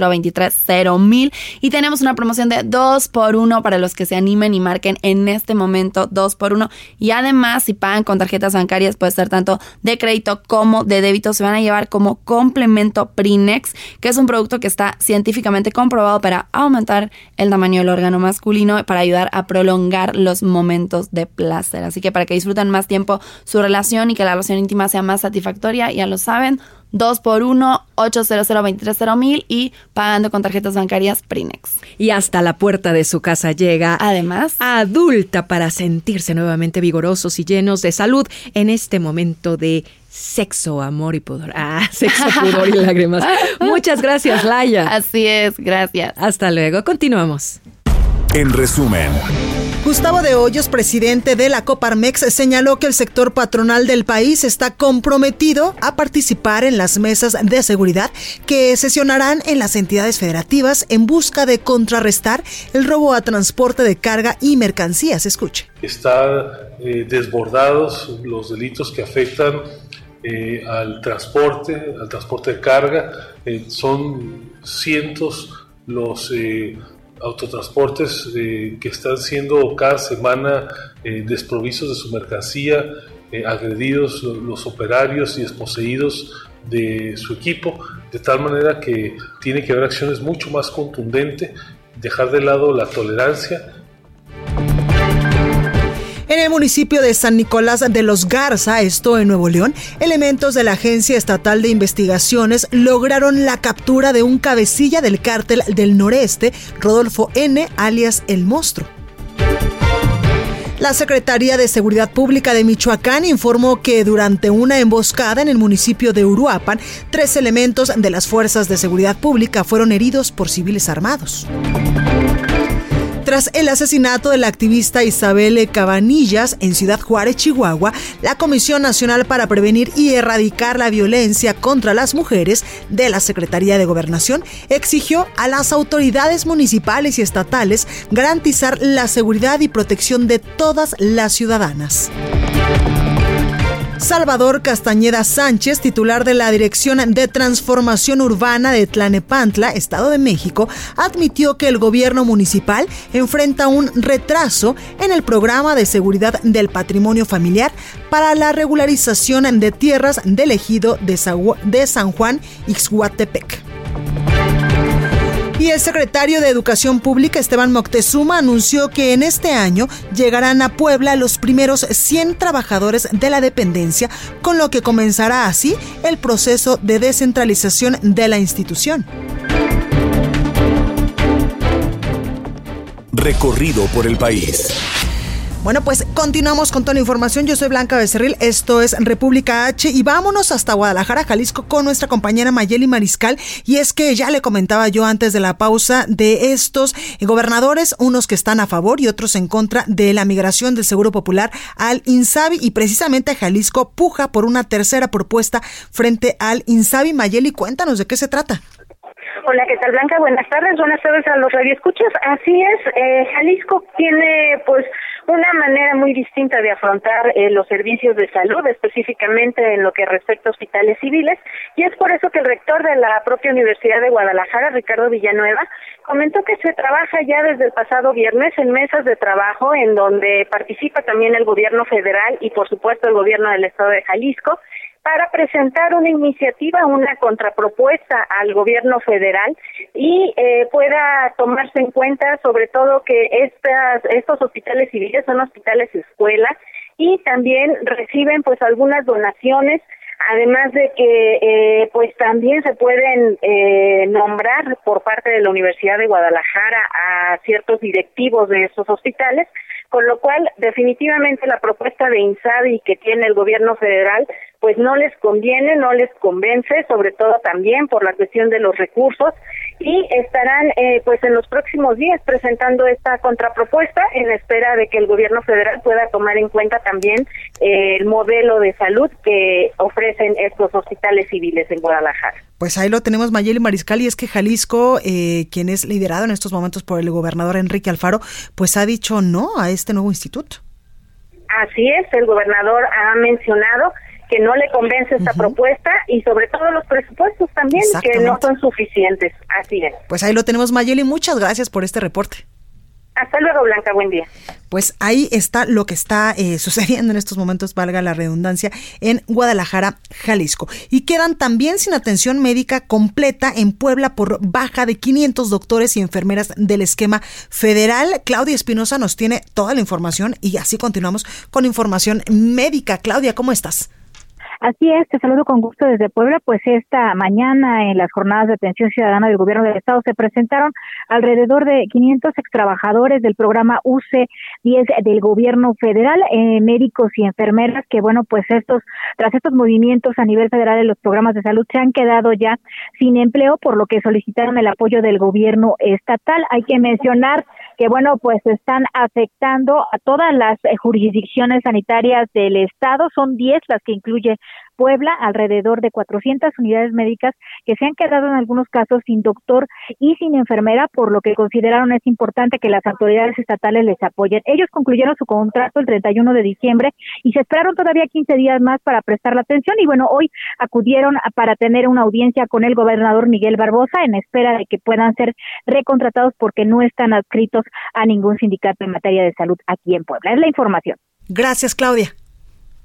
mil Y tenemos una promoción de 2 por 1 para los que se animen y marquen en este momento 2 por 1 Y además si pagan con tarjetas bancarias, puede ser tanto de crédito como de débito, se van a llevar como complemento Prinex, que es un producto que está científicamente comprobado para aumentar el tamaño del órgano masculino, para ayudar a prolongar los momentos de placer. Así que para que disfruten más tiempo su relación y que la relación íntima sea más satisfactoria, ya lo saben, 2 por 1 800 mil y pagando con tarjetas bancarias Prinex. Y hasta la puerta de su casa llega. Además, adulta para sentirse nuevamente vigorosos y llenos de salud en este momento de sexo, amor y pudor. Ah, (laughs) sexo, pudor y lágrimas. Muchas gracias, Laia. Así es, gracias. Hasta luego. Continuamos. En resumen. Gustavo de Hoyos, presidente de la Coparmex, señaló que el sector patronal del país está comprometido a participar en las mesas de seguridad que sesionarán en las entidades federativas en busca de contrarrestar el robo a transporte de carga y mercancías. Escuche. Están eh, desbordados los delitos que afectan eh, al transporte, al transporte de carga. Eh, son cientos los autotransportes eh, que están siendo cada semana eh, desprovistos de su mercancía, eh, agredidos los operarios y desposeídos de su equipo, de tal manera que tiene que haber acciones mucho más contundentes, dejar de lado la tolerancia en el municipio de San Nicolás de los Garza, esto en Nuevo León, elementos de la Agencia Estatal de Investigaciones lograron la captura de un cabecilla del cártel del noreste, Rodolfo N., alias El Monstruo. La Secretaría de Seguridad Pública de Michoacán informó que durante una emboscada en el municipio de Uruapan, tres elementos de las fuerzas de seguridad pública fueron heridos por civiles armados. Tras el asesinato de la activista Isabel Cabanillas en Ciudad Juárez, Chihuahua, la Comisión Nacional para Prevenir y Erradicar la Violencia contra las Mujeres de la Secretaría de Gobernación exigió a las autoridades municipales y estatales garantizar la seguridad y protección de todas las ciudadanas. Salvador Castañeda Sánchez, titular de la Dirección de Transformación Urbana de Tlanepantla, Estado de México, admitió que el gobierno municipal enfrenta un retraso en el programa de seguridad del patrimonio familiar para la regularización de tierras del ejido de San Juan Ixhuatepec. Y el secretario de Educación Pública, Esteban Moctezuma, anunció que en este año llegarán a Puebla los primeros 100 trabajadores de la dependencia, con lo que comenzará así el proceso de descentralización de la institución. Recorrido por el país. Bueno, pues continuamos con toda la información. Yo soy Blanca Becerril, esto es República H y vámonos hasta Guadalajara, Jalisco, con nuestra compañera Mayeli Mariscal. Y es que ya le comentaba yo antes de la pausa de estos gobernadores, unos que están a favor y otros en contra de la migración del Seguro Popular al INSABI y precisamente Jalisco puja por una tercera propuesta frente al INSABI. Mayeli, cuéntanos de qué se trata. Hola, ¿qué tal Blanca? Buenas tardes, buenas tardes a los radioescuchas. Así es, eh, Jalisco tiene pues una manera muy distinta de afrontar eh, los servicios de salud, específicamente en lo que respecta a hospitales civiles, y es por eso que el rector de la propia Universidad de Guadalajara, Ricardo Villanueva, comentó que se trabaja ya desde el pasado viernes en mesas de trabajo en donde participa también el gobierno federal y por supuesto el gobierno del estado de Jalisco para presentar una iniciativa, una contrapropuesta al gobierno federal y eh, pueda tomarse en cuenta sobre todo que estas, estos hospitales civiles son hospitales escuela y también reciben pues algunas donaciones además de que eh, pues también se pueden eh, nombrar por parte de la Universidad de Guadalajara a ciertos directivos de esos hospitales con lo cual definitivamente la propuesta de INSABI que tiene el gobierno federal pues no les conviene, no les convence, sobre todo también por la cuestión de los recursos y estarán eh, pues en los próximos días presentando esta contrapropuesta en espera de que el gobierno federal pueda tomar en cuenta también eh, el modelo de salud que ofrecen estos hospitales civiles en Guadalajara. Pues ahí lo tenemos Mayeli Mariscal y es que Jalisco, eh, quien es liderado en estos momentos por el gobernador Enrique Alfaro, pues ha dicho no a este nuevo instituto. Así es, el gobernador ha mencionado que no le convence esta propuesta y sobre todo los presupuestos también, que no son suficientes. Así es. Pues ahí lo tenemos, Mayeli. Muchas gracias por este reporte. Hasta luego, Blanca. Buen día. Pues ahí está lo que está eh, (laughs) sucediendo en estos momentos, valga la redundancia, en Guadalajara, Jalisco. Y quedan también sin atención médica completa en Puebla por baja de 500 doctores y enfermeras del esquema federal. Claudia Espinosa nos tiene toda la información y así continuamos con información médica. Claudia, ¿cómo estás? Así es, te saludo con gusto desde Puebla, pues esta mañana en las jornadas de atención ciudadana del gobierno del estado se presentaron alrededor de 500 extrabajadores del programa UC10 del gobierno federal, eh, médicos y enfermeras que bueno, pues estos tras estos movimientos a nivel federal en los programas de salud se han quedado ya sin empleo, por lo que solicitaron el apoyo del gobierno estatal. Hay que mencionar que bueno, pues están afectando a todas las eh, jurisdicciones sanitarias del estado, son 10 las que incluye Puebla, alrededor de 400 unidades médicas que se han quedado en algunos casos sin doctor y sin enfermera, por lo que consideraron es importante que las autoridades estatales les apoyen. Ellos concluyeron su contrato el 31 de diciembre y se esperaron todavía 15 días más para prestar la atención y bueno, hoy acudieron para tener una audiencia con el gobernador Miguel Barbosa en espera de que puedan ser recontratados porque no están adscritos a ningún sindicato en materia de salud aquí en Puebla. Es la información. Gracias, Claudia.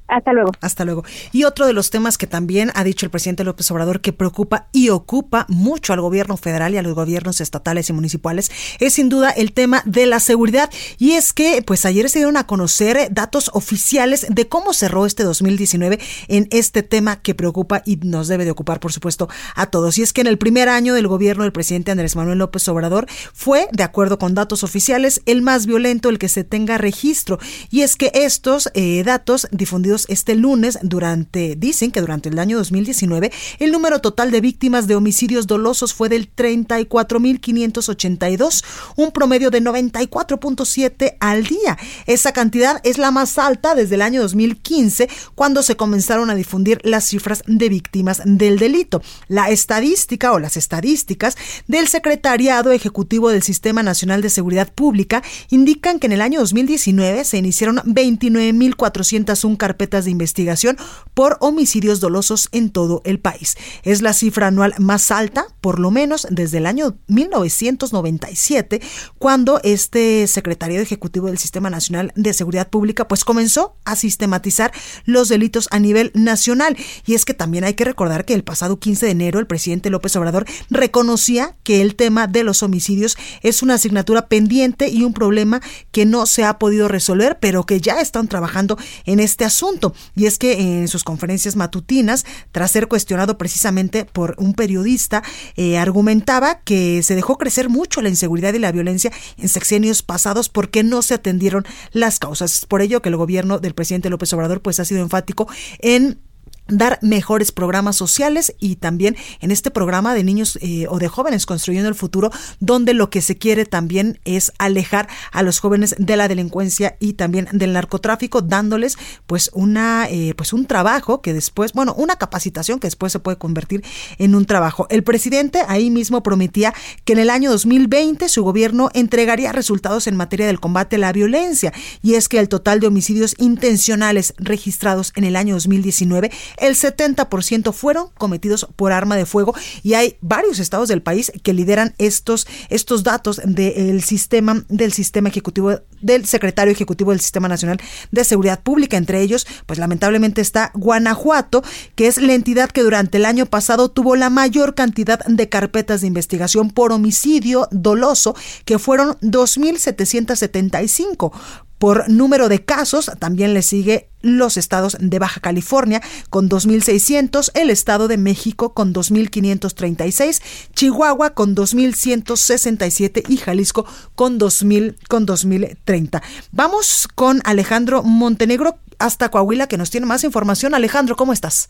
Hasta luego. Hasta luego. Y otro de los temas que también ha dicho el presidente López Obrador que preocupa y ocupa mucho al gobierno federal y a los gobiernos estatales y municipales es sin duda el tema de la seguridad. Y es que, pues ayer se dieron a conocer datos oficiales de cómo cerró este 2019 en este tema que preocupa y nos debe de ocupar, por supuesto, a todos. Y es que en el primer año del gobierno del presidente Andrés Manuel López Obrador fue, de acuerdo con datos oficiales, el más violento, el que se tenga registro. Y es que estos eh, datos difundidos este lunes durante, dicen que durante el año 2019, el número total de víctimas de homicidios dolosos fue del 34.582, un promedio de 94.7 al día. Esa cantidad es la más alta desde el año 2015, cuando se comenzaron a difundir las cifras de víctimas del delito. La estadística o las estadísticas del Secretariado Ejecutivo del Sistema Nacional de Seguridad Pública indican que en el año 2019 se iniciaron 29.401 carpetas de investigación por homicidios dolosos en todo el país. Es la cifra anual más alta, por lo menos desde el año 1997, cuando este secretario ejecutivo del Sistema Nacional de Seguridad Pública pues comenzó a sistematizar los delitos a nivel nacional. Y es que también hay que recordar que el pasado 15 de enero el presidente López Obrador reconocía que el tema de los homicidios es una asignatura pendiente y un problema que no se ha podido resolver, pero que ya están trabajando en este asunto. Y es que en sus conferencias matutinas, tras ser cuestionado precisamente por un periodista, eh, argumentaba que se dejó crecer mucho la inseguridad y la violencia en sexenios pasados porque no se atendieron las causas. por ello que el gobierno del presidente López Obrador pues ha sido enfático en dar mejores programas sociales y también en este programa de niños eh, o de jóvenes construyendo el futuro donde lo que se quiere también es alejar a los jóvenes de la delincuencia y también del narcotráfico dándoles pues una eh, pues un trabajo que después bueno una capacitación que después se puede convertir en un trabajo. El presidente ahí mismo prometía que en el año 2020 su gobierno entregaría resultados en materia del combate a la violencia y es que el total de homicidios intencionales registrados en el año 2019 el 70% fueron cometidos por arma de fuego y hay varios estados del país que lideran estos, estos datos del sistema, del sistema ejecutivo, del secretario ejecutivo del Sistema Nacional de Seguridad Pública. Entre ellos, pues lamentablemente está Guanajuato, que es la entidad que durante el año pasado tuvo la mayor cantidad de carpetas de investigación por homicidio doloso, que fueron 2.775. Por número de casos, también le sigue los estados de Baja California con 2.600, el Estado de México con 2.536, Chihuahua con 2.167 y Jalisco con 2.000 con 2.030. Vamos con Alejandro Montenegro hasta Coahuila que nos tiene más información. Alejandro, ¿cómo estás?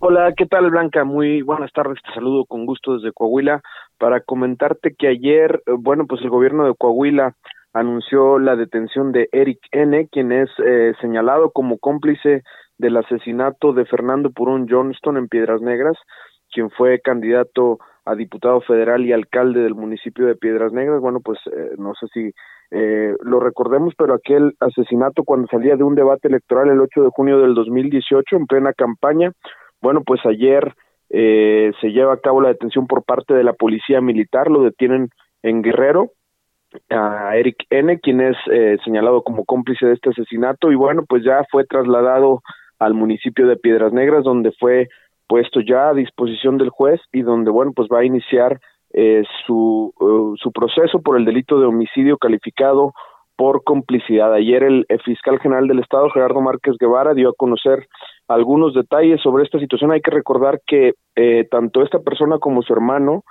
Hola, ¿qué tal Blanca? Muy buenas tardes, te saludo con gusto desde Coahuila para comentarte que ayer, eh, bueno, pues el gobierno de Coahuila anunció la detención de Eric N., quien es eh, señalado como cómplice del asesinato de Fernando Purón Johnston en Piedras Negras, quien fue candidato a diputado federal y alcalde del municipio de Piedras Negras. Bueno, pues eh, no sé si eh, lo recordemos, pero aquel asesinato cuando salía de un debate electoral el 8 de junio del 2018 en plena campaña, bueno, pues ayer se lleva a cabo la detención por parte de la policía militar, lo detienen en Guerrero, a Eric N., quien es eh, señalado como cómplice de este asesinato y bueno, pues ya fue trasladado al municipio de Piedras Negras donde fue puesto ya a disposición del juez y donde bueno, pues va a iniciar eh, su, uh, su proceso por el delito de homicidio calificado por complicidad. Ayer el, fiscal general del estado, Gerardo Márquez Guevara, dio a conocer algunos detalles sobre esta situación. Hay que recordar que eh, tanto esta persona como su hermano,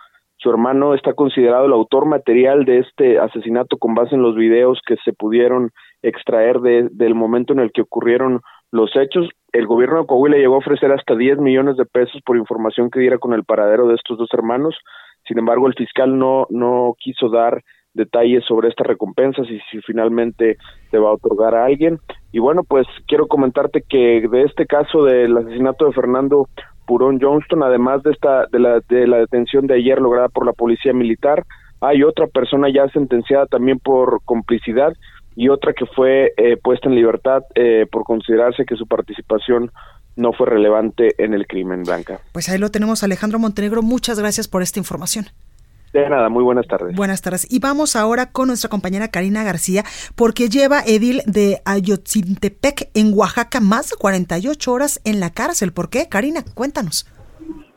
su hermano está considerado el autor material de este asesinato con base en los videos que se pudieron extraer de, del momento en el que ocurrieron los hechos. El gobierno de Coahuila llegó a ofrecer hasta 10 millones de pesos por información que diera con el paradero de estos dos hermanos. Sin embargo, el fiscal no, no quiso dar detalles sobre estas recompensas y si finalmente te va a otorgar a alguien. Y bueno, pues quiero comentarte que de este caso del asesinato de Fernando Purón Johnston, además de esta de la de la detención de ayer lograda por la policía militar, hay otra persona ya sentenciada también por complicidad y otra que fue eh, puesta en libertad eh, por considerarse que su participación no fue relevante en el crimen, Blanca. Pues ahí lo tenemos, Alejandro Montenegro. Muchas gracias por esta información. De nada, muy buenas tardes. Buenas tardes. Y vamos ahora con nuestra compañera Karina García, porque lleva Edil de Ayotzintepec en Oaxaca más de 48 horas en la cárcel. ¿Por qué? Karina, cuéntanos.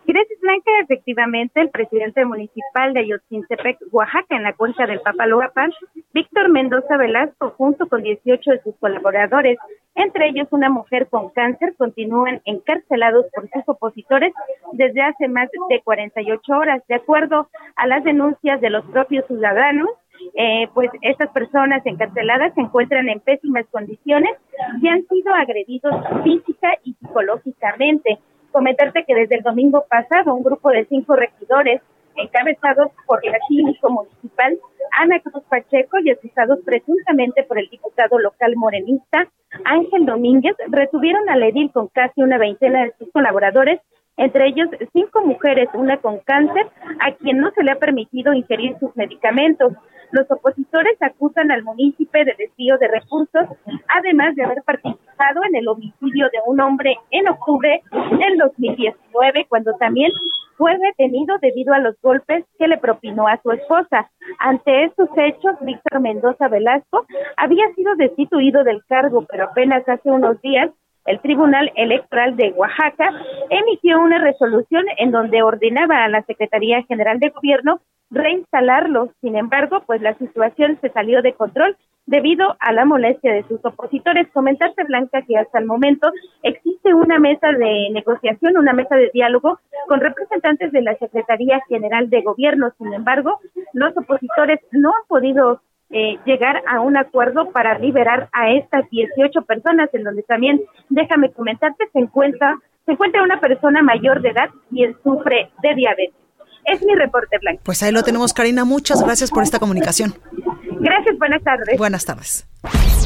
Gracias, Blanca. Efectivamente, el presidente municipal de Ayotzintepec, Oaxaca, en la cuenca del Papaloapan, Víctor Mendoza Velasco, junto con 18 de sus colaboradores, entre ellos una mujer con cáncer, continúan encarcelados por sus opositores desde hace más de 48 horas. De acuerdo a las denuncias de los propios ciudadanos, eh, pues estas personas encarceladas se encuentran en pésimas condiciones y han sido agredidos física y psicológicamente. Comentarte que desde el domingo pasado un grupo de cinco regidores encabezados por la químico municipal Ana Cruz Pacheco y acusados presuntamente por el diputado local morenista Ángel Domínguez, retuvieron al edil con casi una veintena de sus colaboradores, entre ellos cinco mujeres, una con cáncer, a quien no se le ha permitido ingerir sus medicamentos. Los opositores acusan al municipio de desvío de recursos, además de haber participado en el homicidio de un hombre en octubre del 2019, cuando también fue detenido debido a los golpes que le propinó a su esposa. Ante estos hechos, Víctor Mendoza Velasco había sido destituido del cargo, pero apenas hace unos días el Tribunal Electoral de Oaxaca emitió una resolución en donde ordenaba a la Secretaría General de Gobierno reinstalarlo. Sin embargo, pues la situación se salió de control debido a la molestia de sus opositores. Comentarte, Blanca, que hasta el momento existe una mesa de negociación, una mesa de diálogo con representantes de la Secretaría General de Gobierno. Sin embargo, los opositores no han podido eh, llegar a un acuerdo para liberar a estas 18 personas, en donde también, déjame comentarte, se encuentra, se encuentra una persona mayor de edad quien sufre de diabetes. Es mi reporte, Blanca. Pues ahí lo tenemos, Karina. Muchas gracias por esta comunicación. Gracias, buenas tardes. Buenas tardes.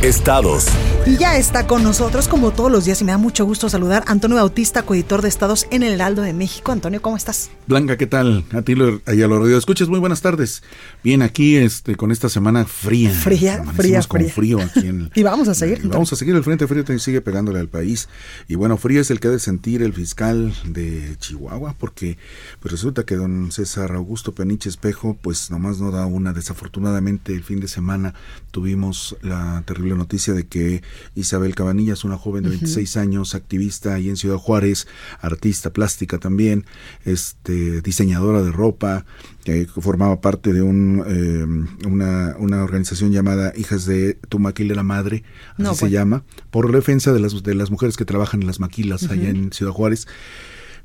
Estados. Y ya está con nosotros, como todos los días, y me da mucho gusto saludar a Antonio Bautista, coeditor de Estados en el Heraldo de México. Antonio, ¿cómo estás? Blanca, ¿qué tal? A ti y a los radio escuchas, muy buenas tardes. Bien, aquí este, con esta semana fría. Fría, fría, con frío aquí en (laughs) Y vamos a seguir. Y vamos a seguir, el frente frío sigue pegándole al país. Y bueno, frío es el que ha de sentir el fiscal de Chihuahua, porque pues resulta que don César Augusto Peniche Espejo, pues nomás no da una. Desafortunadamente, el fin de semana tuvimos la terrible noticia de que Isabel Cabanillas, una joven de 26 años, activista ahí en Ciudad Juárez, artista plástica también, este diseñadora de ropa, que formaba parte de un, eh, una, una, organización llamada Hijas de tu Maquilera Madre, así se llama, por defensa de las, de las mujeres que trabajan en las maquilas allá en Ciudad Juárez.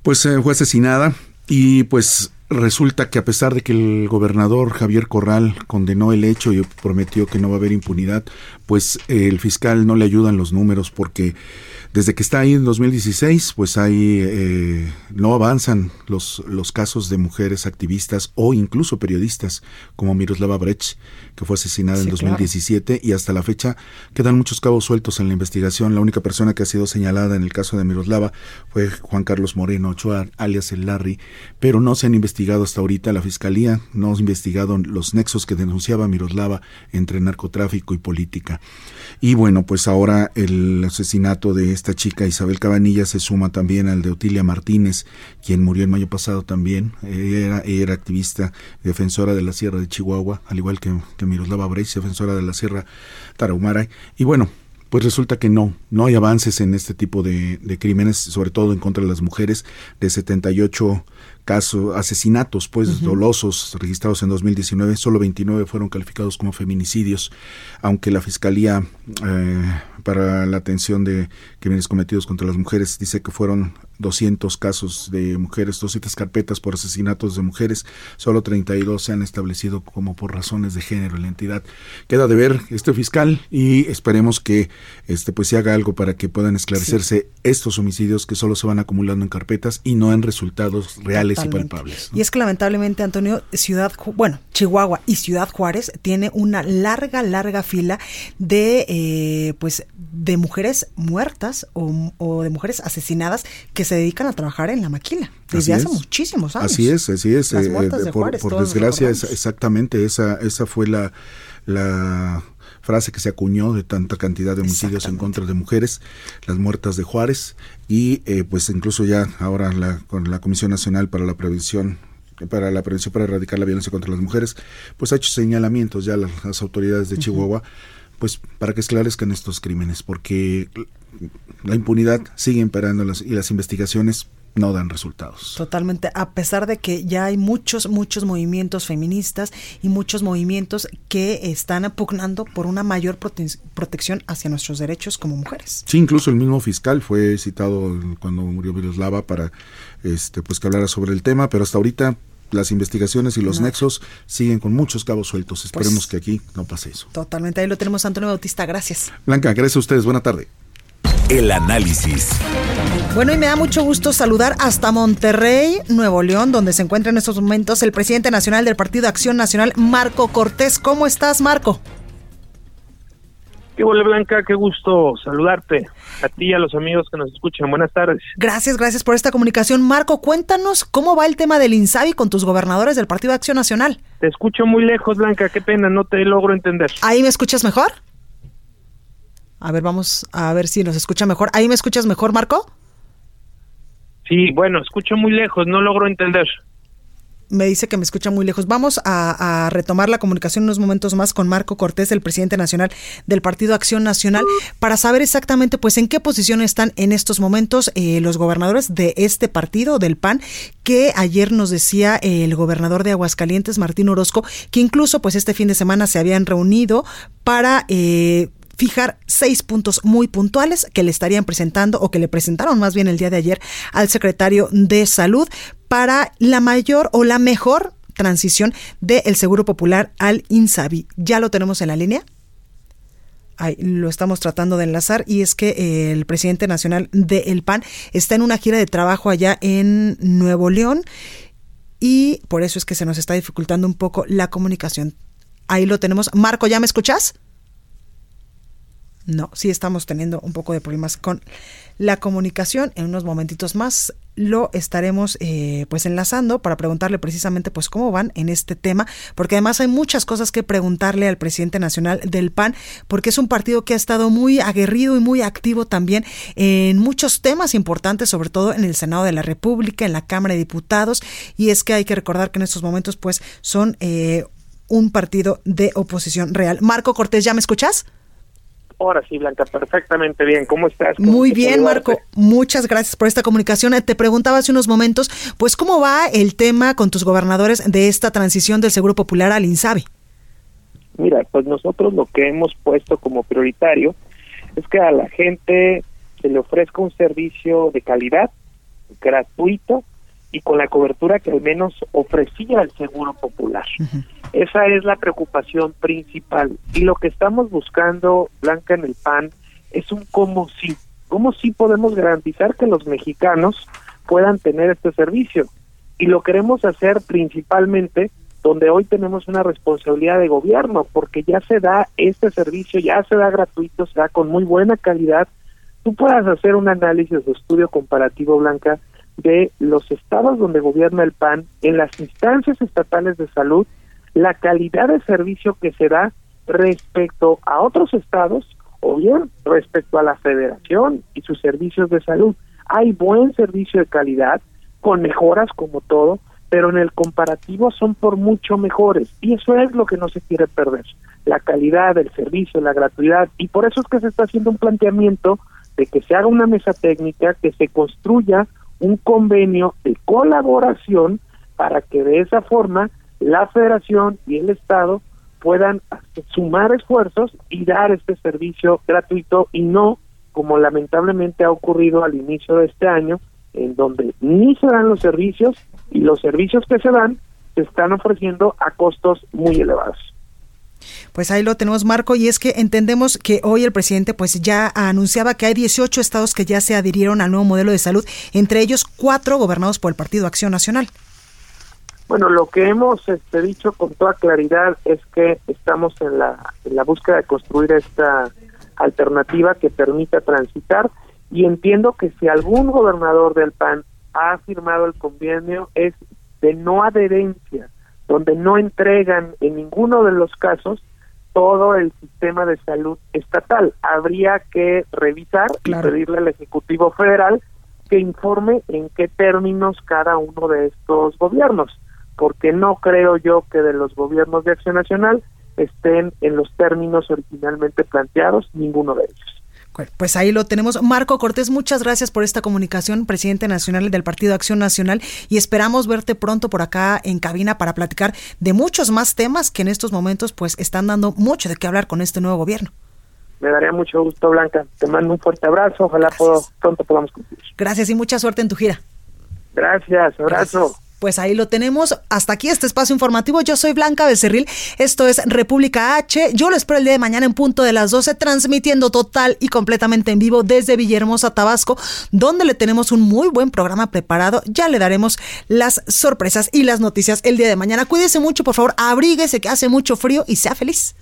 Pues eh, fue asesinada y pues resulta que a pesar de que el gobernador Javier Corral condenó el hecho y prometió que no va a haber impunidad, pues el fiscal no le ayudan los números porque desde que está ahí en 2016, pues ahí eh, no avanzan los, los casos de mujeres activistas o incluso periodistas como Miroslava Brecht, que fue asesinada en 2017 y hasta la fecha quedan muchos cabos sueltos en la investigación. La única persona que ha sido señalada en el caso de Miroslava fue Juan Carlos Moreno Ochoa, alias el Larry, pero no se han investigado hasta ahorita. La fiscalía no ha investigado los nexos que denunciaba Miroslava entre narcotráfico y política. Y bueno, pues ahora el asesinato de esta chica Isabel Cabanilla se suma también al de Otilia Martínez, quien murió en mayo pasado también. Era, era activista, defensora de la Sierra de Chihuahua, al igual que, que Miroslava Brecht, defensora de la Sierra Tarahumara. Y bueno, pues resulta que no, no hay avances en este tipo de, de crímenes, sobre todo en contra de las mujeres, de 78 casos, asesinatos pues dolosos registrados en 2019, solo 29 fueron calificados como feminicidios, aunque la Fiscalía eh, para la atención de crímenes cometidos contra las mujeres dice que fueron 200 casos de mujeres, 200 carpetas por asesinatos de mujeres, solo 32 se han establecido como por razones de género en la entidad. Queda de ver este fiscal y esperemos que este pues se haga algo para que puedan esclarecerse estos homicidios que solo se van acumulando en carpetas y no en resultados reales y palpables. Y es que lamentablemente Antonio Ciudad, bueno, Chihuahua y Ciudad Juárez tiene una larga larga fila de eh, pues de mujeres muertas o, o de mujeres asesinadas que se dedican a trabajar en la maquila desde hace muchísimos años. Así es, así es. Eh, eh, por, desgracia, exactamente, esa, esa fue la, la frase que se acuñó de tanta cantidad de homicidios en contra de mujeres, las muertas de Juárez, y eh, pues incluso ya ahora la, con la Comisión Nacional para la Prevención para la prevención para erradicar la violencia contra las mujeres, pues ha hecho señalamientos ya las, las autoridades de Chihuahua, pues para que esclarezcan estos crímenes, porque la impunidad sigue imperando las, y las investigaciones no dan resultados. Totalmente, a pesar de que ya hay muchos, muchos movimientos feministas y muchos movimientos que están pugnando por una mayor protección hacia nuestros derechos como mujeres. Sí, incluso el mismo fiscal fue citado cuando murió Miroslava para este pues que hablara sobre el tema, pero hasta ahorita las investigaciones y los nexos siguen con muchos cabos sueltos. Pues Esperemos que aquí no pase eso. Totalmente, ahí lo tenemos Antonio Bautista, gracias. Blanca, gracias a ustedes, buena tarde. El análisis. Bueno, y me da mucho gusto saludar hasta Monterrey, Nuevo León, donde se encuentra en estos momentos el presidente nacional del Partido Acción Nacional, Marco Cortés. ¿Cómo estás, Marco? Qué hola Blanca, qué gusto saludarte a ti y a los amigos que nos escuchan. Buenas tardes. Gracias, gracias por esta comunicación. Marco, cuéntanos cómo va el tema del INSABI con tus gobernadores del Partido Acción Nacional. Te escucho muy lejos, Blanca, qué pena, no te logro entender. ¿Ahí me escuchas mejor? A ver, vamos a ver si nos escucha mejor. ¿Ahí me escuchas mejor, Marco? Sí, bueno, escucho muy lejos, no logro entender me dice que me escucha muy lejos. Vamos a, retomar la comunicación unos momentos más con Marco Cortés, el presidente nacional del Partido Acción Nacional, para saber exactamente pues en qué posición están en estos momentos eh, los gobernadores de este partido, del PAN, que ayer nos decía el gobernador de Aguascalientes, Martín Orozco, que incluso pues este fin de semana se habían reunido para... Eh, fijar seis puntos muy puntuales que le estarían presentando o que le presentaron más bien el día de ayer al secretario de salud para la mayor o la mejor transición del Seguro Popular al INSABI. ¿Ya lo tenemos en la línea? Ahí lo estamos tratando de enlazar y es que eh, el presidente nacional del PAN está en una gira de trabajo allá en Nuevo León y por eso es que se nos está dificultando un poco la comunicación. Ahí lo tenemos. Marco, ¿ya me escuchas? No, sí estamos teniendo un poco de problemas con la comunicación. En unos momentitos más lo estaremos eh, pues enlazando para preguntarle precisamente pues cómo van en este tema, porque además hay muchas cosas que preguntarle al presidente nacional del PAN, porque es un partido que ha estado muy aguerrido y muy activo también en muchos temas importantes, sobre todo en el Senado de la República, en la Cámara de Diputados, y es que hay que recordar que en estos momentos pues son eh, un partido de oposición real. Marco Cortés, ¿ya me escuchas? Ahora sí, Blanca, perfectamente bien. ¿Cómo estás? Muy bien, Marco. Muchas gracias por esta comunicación. Te preguntaba hace unos momentos, pues, ¿cómo va el tema con tus gobernadores de esta transición del Seguro Popular al INSABI? Mira, pues nosotros lo que hemos puesto como prioritario es que a la gente se le ofrezca un servicio de calidad, gratuito y con la cobertura que al menos ofrecía el Seguro Popular. Esa es la preocupación principal. Y lo que estamos buscando, Blanca, en el PAN, es un cómo sí. ¿Cómo sí podemos garantizar que los mexicanos puedan tener este servicio? Y lo queremos hacer principalmente donde hoy tenemos una responsabilidad de gobierno, porque ya se da este servicio, ya se da gratuito, se da con muy buena calidad. Tú puedas hacer un análisis de estudio comparativo, Blanca, de los estados donde gobierna el PAN en las instancias estatales de salud, la calidad de servicio que se da respecto a otros estados o bien respecto a la federación y sus servicios de salud. Hay buen servicio de calidad, con mejoras como todo, pero en el comparativo son por mucho mejores y eso es lo que no se quiere perder. la calidad del servicio, la gratuidad, y por eso es que se está haciendo un planteamiento de que se haga una mesa técnica, que se construya un convenio de colaboración para que de esa forma la federación y el Estado puedan sumar esfuerzos y dar este servicio gratuito y no como lamentablemente ha ocurrido al inicio de este año, en donde ni se dan los servicios y los servicios que se dan se están ofreciendo a costos muy elevados. Pues ahí lo tenemos, Marco, y es que entendemos que hoy el presidente pues ya anunciaba que hay 18 estados que ya se adhirieron al nuevo modelo de salud, entre ellos cuatro gobernados por el Partido Acción Nacional. Bueno, lo que hemos este, dicho con toda claridad es que estamos en la, en la búsqueda de construir esta alternativa que permita transitar y entiendo que si algún gobernador del PAN ha firmado el convenio es de no adherencia, donde no entregan en ninguno de los casos todo el sistema de salud estatal. Habría que revisar y pedirle al Ejecutivo Federal que informe en qué términos cada uno de estos gobiernos porque no creo yo que de los gobiernos de Acción Nacional estén en los términos originalmente planteados ninguno de ellos. Pues ahí lo tenemos. Marco Cortés, muchas gracias por esta comunicación, presidente nacional del Partido Acción Nacional, y esperamos verte pronto por acá en cabina para platicar de muchos más temas que en estos momentos pues están dando mucho de qué hablar con este nuevo gobierno. Me daría mucho gusto, Blanca. Te mando un fuerte abrazo. Ojalá pronto podamos cumplir. Gracias y mucha suerte en tu gira. Gracias, abrazo. Pues ahí lo tenemos. Hasta aquí este espacio informativo. Yo soy Blanca Becerril. Esto es República H. Yo lo espero el día de mañana en punto de las 12, transmitiendo total y completamente en vivo desde Villahermosa, Tabasco, donde le tenemos un muy buen programa preparado. Ya le daremos las sorpresas y las noticias el día de mañana. Cuídese mucho, por favor. Abríguese que hace mucho frío y sea feliz.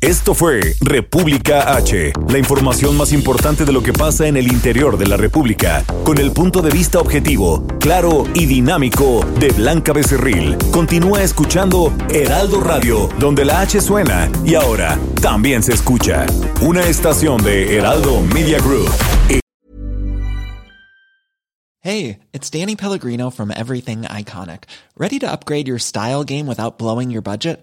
Esto fue República H, la información más importante de lo que pasa en el interior de la República, con el punto de vista objetivo, claro y dinámico de Blanca Becerril. Continúa escuchando Heraldo Radio, donde la H suena y ahora también se escucha. Una estación de Heraldo Media Group. Hey, it's Danny Pellegrino from Everything Iconic. ¿Ready to upgrade your style game without blowing your budget?